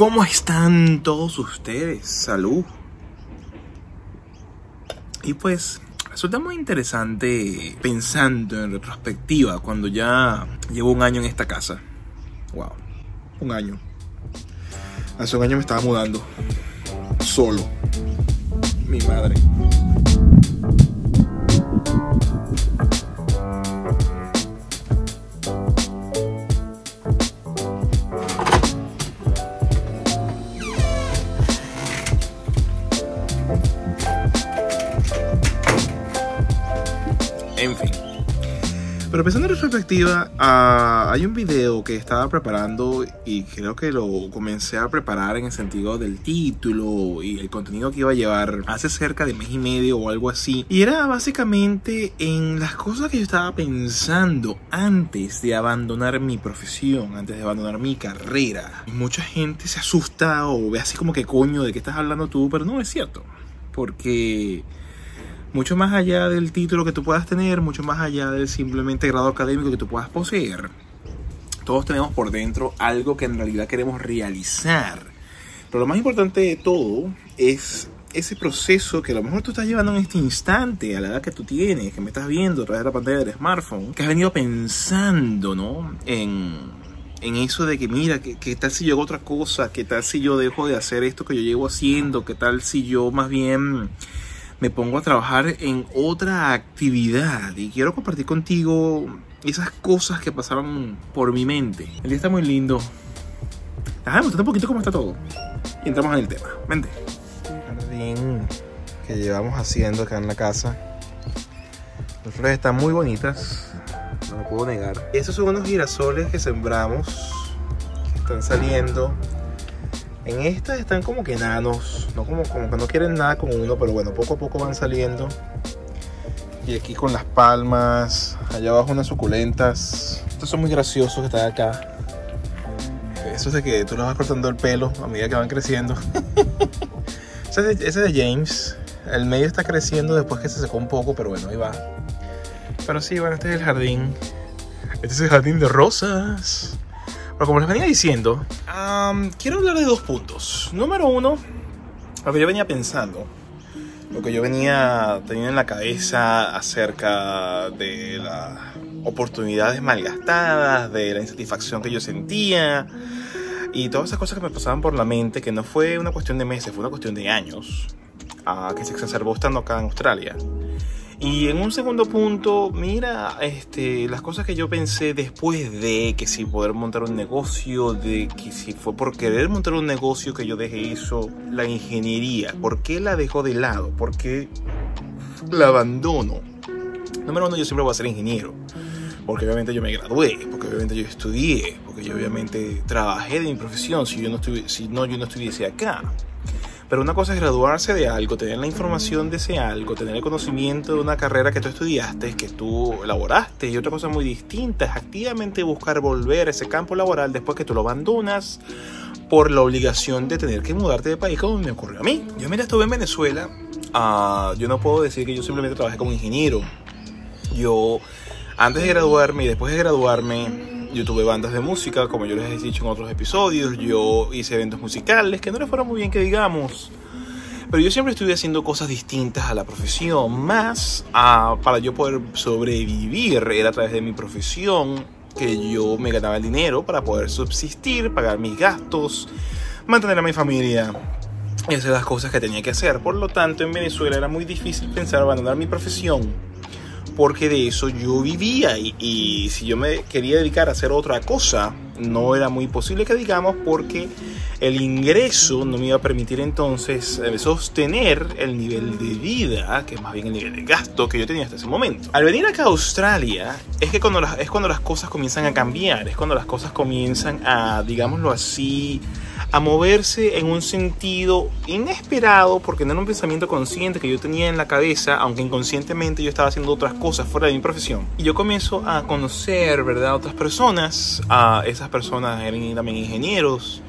¿Cómo están todos ustedes? Salud. Y pues resulta muy interesante pensando en retrospectiva cuando ya llevo un año en esta casa. Wow, un año. Hace un año me estaba mudando. Solo. Mi madre. Hay un video que estaba preparando y creo que lo comencé a preparar en el sentido del título y el contenido que iba a llevar hace cerca de mes y medio o algo así. Y era básicamente en las cosas que yo estaba pensando antes de abandonar mi profesión, antes de abandonar mi carrera. Mucha gente se asusta o ve así como que coño, ¿de qué estás hablando tú? Pero no es cierto. Porque mucho más allá del título que tú puedas tener, mucho más allá del simplemente grado académico que tú puedas poseer, todos tenemos por dentro algo que en realidad queremos realizar. Pero lo más importante de todo es ese proceso que a lo mejor tú estás llevando en este instante, a la edad que tú tienes, que me estás viendo a través de la pantalla del smartphone, que has venido pensando, ¿no? En, en eso de que, mira, ¿qué, ¿qué, tal si yo hago otra cosa? ¿Qué tal si yo dejo de hacer esto que yo llevo haciendo? ¿Qué tal si yo más bien me pongo a trabajar en otra actividad y quiero compartir contigo esas cosas que pasaron por mi mente. El día está muy lindo. Déjame un poquito cómo está todo. Y entramos en el tema. Vente. Jardín que llevamos haciendo acá en la casa. Las flores están muy bonitas. No lo puedo negar. Esos son unos girasoles que sembramos. Están saliendo. En estas están como que enanos, no como, como que no quieren nada con uno, pero bueno, poco a poco van saliendo. Y aquí con las palmas, allá abajo unas suculentas. Estos son muy graciosos que están acá. Eso es de que tú los vas cortando el pelo a medida que van creciendo. ese, es de, James. El medio está creciendo después que se secó un poco, pero bueno, ahí va. Pero sí, bueno, este es el jardín. Este es el jardín de rosas. Pero como les venía diciendo, um, quiero hablar de dos puntos. Número uno, lo que yo venía pensando, lo que yo venía teniendo en la cabeza acerca de las oportunidades malgastadas, de la insatisfacción que yo sentía y todas esas cosas que me pasaban por la mente, que no fue una cuestión de meses, fue una cuestión de años, uh, que se exacerbó estando acá en Australia. Y en un segundo punto, mira, este, las cosas que yo pensé después de que si poder montar un negocio, de que si fue por querer montar un negocio que yo dejé eso, la ingeniería, ¿por qué la dejo de lado? ¿Por qué la abandono? Número uno, yo siempre voy a ser ingeniero. Porque obviamente yo me gradué, porque obviamente yo estudié, porque yo obviamente trabajé de mi profesión, si, yo no, si no, yo no estuviese acá. Pero una cosa es graduarse de algo, tener la información de ese algo, tener el conocimiento de una carrera que tú estudiaste, que tú elaboraste. Y otra cosa muy distinta es activamente buscar volver a ese campo laboral después que tú lo abandonas por la obligación de tener que mudarte de país como me ocurrió a mí. Yo mira, estuve en Venezuela. Uh, yo no puedo decir que yo simplemente trabajé como ingeniero. Yo, antes de graduarme y después de graduarme, yo tuve bandas de música, como yo les he dicho en otros episodios. Yo hice eventos musicales que no les fueron muy bien que digamos. Pero yo siempre estuve haciendo cosas distintas a la profesión. Más a, para yo poder sobrevivir era a través de mi profesión que yo me ganaba el dinero para poder subsistir, pagar mis gastos, mantener a mi familia y hacer las cosas que tenía que hacer. Por lo tanto, en Venezuela era muy difícil pensar abandonar mi profesión porque de eso yo vivía. Y, si yo me quería dedicar a hacer otra cosa no era muy posible que digamos porque el ingreso no me iba a permitir entonces sostener el nivel de vida que es más bien el nivel de gasto que yo tenía hasta ese momento. Al venir acá a Australia es que cuando es cuando las cosas comienzan a cambiar es cuando las cosas comienzan a digámoslo así a moverse en un sentido inesperado porque no era un pensamiento consciente que yo tenía en la cabeza, aunque inconscientemente yo estaba haciendo otras cosas fuera de mi profesión. Y yo comienzo a conocer, ¿verdad?, otras personas, a esas personas eran también ingenieros,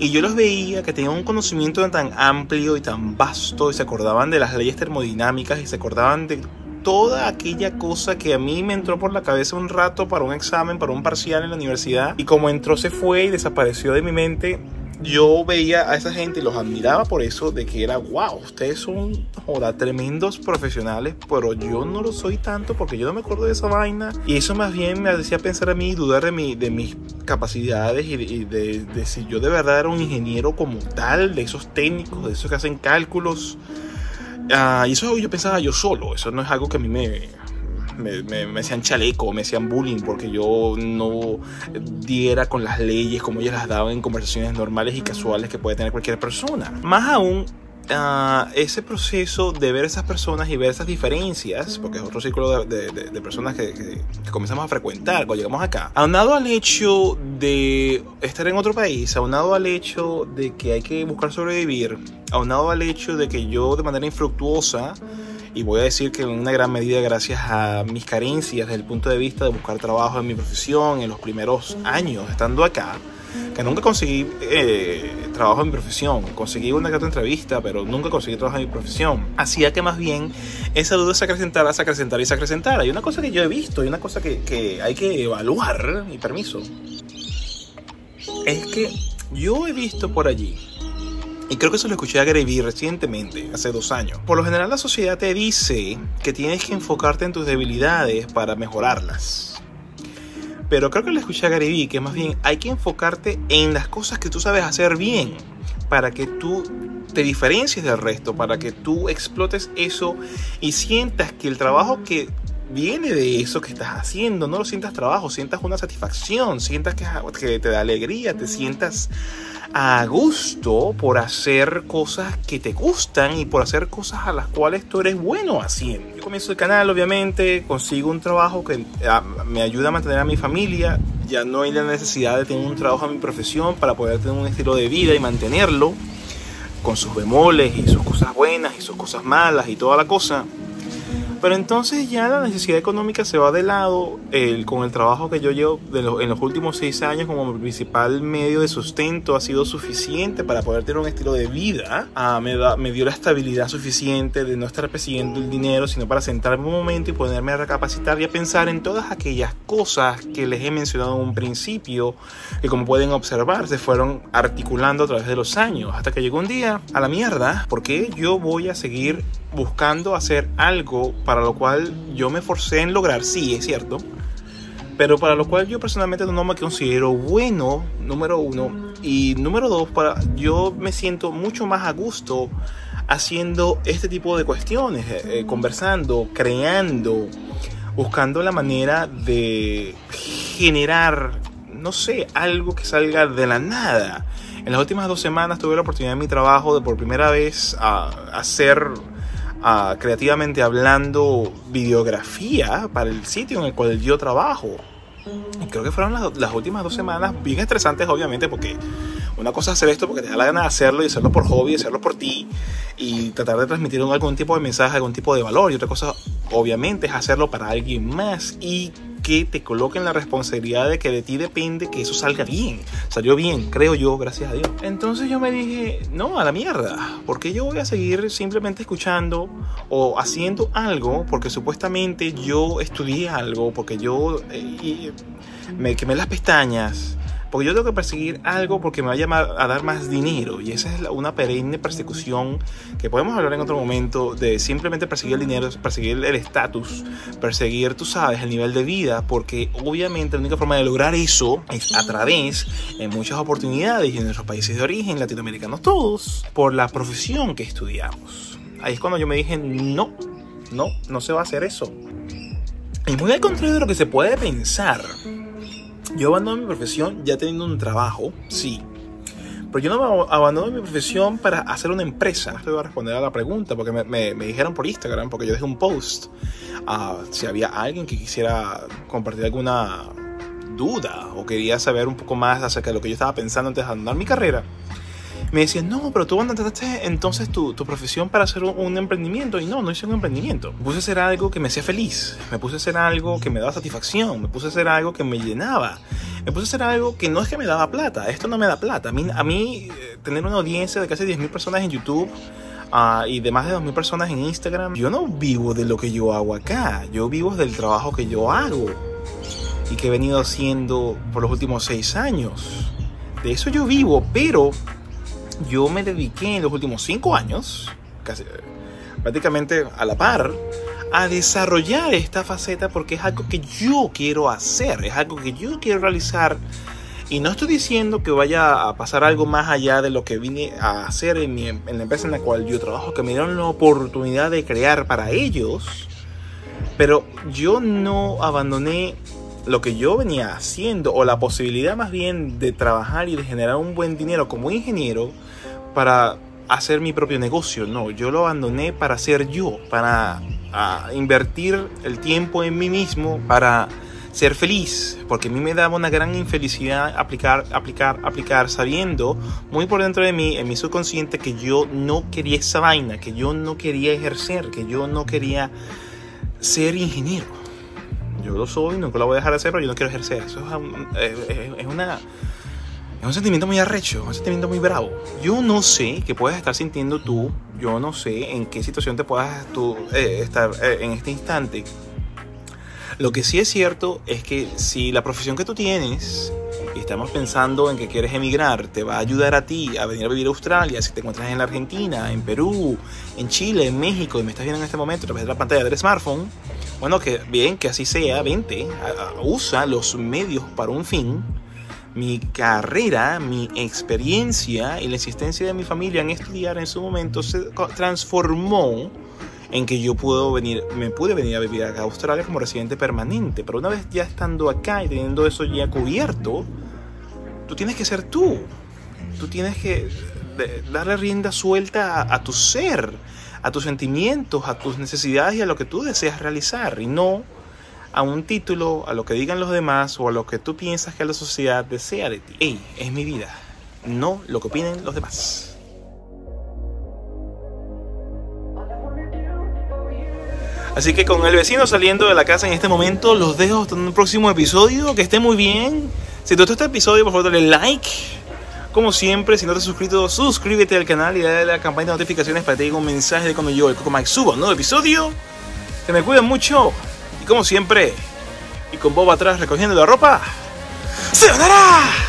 y yo los veía que tenían un conocimiento tan amplio y tan vasto y se acordaban de las leyes termodinámicas y se acordaban de toda aquella cosa que a mí me entró por la cabeza un rato para un examen, para un parcial en la universidad y como entró se fue y desapareció de mi mente yo veía a esa gente y los admiraba por eso, de que era, wow, ustedes son, joda, tremendos profesionales, pero yo no lo soy tanto porque yo no me acuerdo de esa vaina. Y eso más bien me hacía pensar a mí, dudar de, mi, de mis capacidades y, de, de, si yo de verdad era un ingeniero como tal, de esos técnicos, de esos que hacen cálculos. Uh, y eso yo pensaba yo solo, eso no es algo que a mí me, me, me, me, hacían chaleco, me hacían bullying porque yo no diera con las leyes como ellas las daban en conversaciones normales y casuales que puede tener cualquier persona. Más aún, Uh, ese proceso de ver esas personas y ver esas diferencias, porque es otro círculo de, de, de personas que, que, que, comenzamos a frecuentar cuando llegamos acá, aunado al hecho de estar en otro país, aunado al hecho de que hay que buscar sobrevivir, aunado al hecho de que yo de manera infructuosa y voy a decir que en una gran medida gracias a mis carencias desde el punto de vista de buscar trabajo en mi profesión en los primeros años estando acá, que nunca conseguí eh, trabajo en mi profesión, conseguí una otra entrevista, pero nunca conseguí trabajo en mi profesión, hacía que más bien esa duda se acrecentara, se acrecentara y se acrecentara. Y una cosa que yo he visto y una cosa que, que hay que evaluar, mi permiso, es que yo he visto por allí y creo que eso lo escuché a Gary recientemente, hace dos años. Por lo general la sociedad te dice que tienes que enfocarte en tus debilidades para mejorarlas. Pero creo que lo escuché a Gary que más bien hay que enfocarte en las cosas que tú sabes hacer bien para que tú te diferencies del resto, para que tú explotes eso y sientas que el trabajo que viene de eso que estás haciendo, no lo sientas trabajo, sientas una satisfacción, sientas que, que te da alegría, te sientas a gusto por hacer cosas que te gustan y por hacer cosas a las cuales tú eres bueno haciendo. Yo comienzo el canal, obviamente, consigo un trabajo que ah, me ayuda a mantener a mi familia. Ya no hay la necesidad de tener un trabajo en mi profesión para poder tener un estilo de vida y mantenerlo con sus bemoles y sus cosas buenas y sus cosas malas y toda la cosa. Pero entonces ya la necesidad económica se va de lado con el trabajo que yo llevo de lo, en los últimos seis años como principal medio de sustento ha sido suficiente para poder tener un estilo de vida. Ah, me, da, me dio la estabilidad suficiente de no estar persiguiendo el dinero, sino para sentarme un momento y ponerme a recapacitar y a pensar en todas aquellas cosas que les he mencionado en un principio, que como pueden observar se fueron articulando a través de los años, hasta que llegó un día a la mierda, porque yo voy a seguir buscando hacer algo para lo cual yo me forcé en lograr, sí, es cierto, pero para lo cual yo personalmente no me considero bueno, número uno, y número dos, para, yo me siento mucho más a gusto haciendo este tipo de cuestiones, eh, conversando, creando, buscando la manera de generar, no sé, algo que salga de la nada. En las últimas dos semanas tuve la oportunidad en mi trabajo de por primera vez a hacer creativamente hablando videografía para el sitio en el cual yo trabajo. Creo que fueron las, las, últimas dos semanas bien estresantes, obviamente, porque una cosa es hacer esto porque te da la gana de hacerlo y hacerlo por hobby, hacerlo por ti y tratar de transmitir algún tipo de mensaje, algún tipo de valor. Y otra cosa, obviamente, es hacerlo para alguien más y que te coloquen la responsabilidad de que de ti depende que eso salga bien. Salió bien, creo yo, gracias a Dios. Entonces yo me dije, no, a la mierda, porque yo voy a seguir simplemente escuchando o haciendo algo porque supuestamente yo estudié algo, porque yo eh, me quemé las pestañas porque yo tengo que perseguir algo porque me va a llamar a dar más dinero. Y esa es una perenne persecución que podemos hablar en otro momento de simplemente perseguir el dinero, perseguir el estatus, perseguir, tú sabes, el nivel de vida. Porque obviamente la única forma de lograr eso es a través, en muchas oportunidades y en nuestros países de origen, latinoamericanos todos, por la profesión que estudiamos. Ahí es cuando yo me dije, no, no, no se va a hacer eso. Y muy al contrario de lo que se puede pensar. Yo abandono mi profesión ya teniendo un trabajo, sí. Pero yo no abandono mi profesión para hacer una empresa. Te voy a responder a la pregunta porque me, me, me dijeron por Instagram, porque yo dejé un post, uh, si había alguien que quisiera compartir alguna duda o quería saber un poco más acerca de lo que yo estaba pensando antes de abandonar mi carrera me decían, no, pero tú abandonaste entonces tu, tu profesión para hacer un, un, emprendimiento. Y no, no hice un emprendimiento. Me puse a hacer algo que me hacía feliz. Me puse a hacer algo que me daba satisfacción. Me puse a hacer algo que me llenaba. Me puse a hacer algo que no es que me daba plata. Esto no me da plata. A mí, a mí eh, tener una audiencia de casi 10.000 personas en YouTube. Uh, y de más de 2.000 personas en Instagram. Yo no vivo de lo que yo hago acá. Yo vivo del trabajo que yo hago. Y que he venido haciendo por los últimos 6 años de eso yo vivo, pero yo me dediqué en los últimos cinco años, casi prácticamente a la par, a desarrollar esta faceta porque es algo que yo quiero hacer, es algo que yo quiero realizar. Y no estoy diciendo que vaya a pasar algo más allá de lo que vine a hacer en, mi, en la empresa en la cual yo trabajo, que me dieron la oportunidad de crear para ellos. Pero yo no abandoné lo que yo venía haciendo, o la posibilidad más bien de trabajar y de generar un buen dinero como ingeniero para hacer mi propio negocio. No, yo lo abandoné para ser yo, para invertir el tiempo en mí mismo, para ser feliz, porque a mí me daba una gran infelicidad aplicar, aplicar, aplicar, sabiendo muy por dentro de mí, en mi subconsciente, que yo no quería esa vaina, que yo no quería ejercer, que yo no quería ser ingeniero. Yo lo soy, nunca lo voy a dejar de hacer, pero yo no quiero ejercer. Eso es, una es un sentimiento muy arrecho, un sentimiento muy bravo. Yo no sé qué puedes estar sintiendo tú, yo no sé en qué situación te puedas tú, eh, estar eh, en este instante. Lo que sí es cierto es que si la profesión que tú tienes y estamos pensando en que quieres emigrar, te va a ayudar a ti a venir a vivir a Australia, si te encuentras en la Argentina, en Perú, en Chile, en México y me estás viendo en este momento a través de la pantalla del smartphone, bueno, que bien, que así sea, vente, usa los medios para un fin mi carrera, mi experiencia y la existencia de mi familia en estudiar en su momento se transformó en que yo puedo venir, me pude venir a vivir a Australia como residente permanente. Pero una vez ya estando acá y teniendo eso ya cubierto, tú tienes que ser tú. Tú tienes que darle rienda suelta a, a tu ser, a tus sentimientos, a tus necesidades y a lo que tú deseas realizar. Y no a un título, a lo que digan los demás o a lo que tú piensas que la sociedad desea de ti. Ey, es mi vida, no lo que opinen los demás. Así que con el vecino saliendo de la casa en este momento, los dejo hasta un próximo episodio. Que esté muy bien. Si te gustó este episodio, por favor dale like. Como siempre, si no te has suscrito, suscríbete al canal y dale a la campana de notificaciones para que te llegue un mensaje de cuando yo, el Coco Mike, suba un nuevo episodio. Que me cuiden mucho como siempre, y con Bob atrás recogiendo la ropa, ¡se ganará!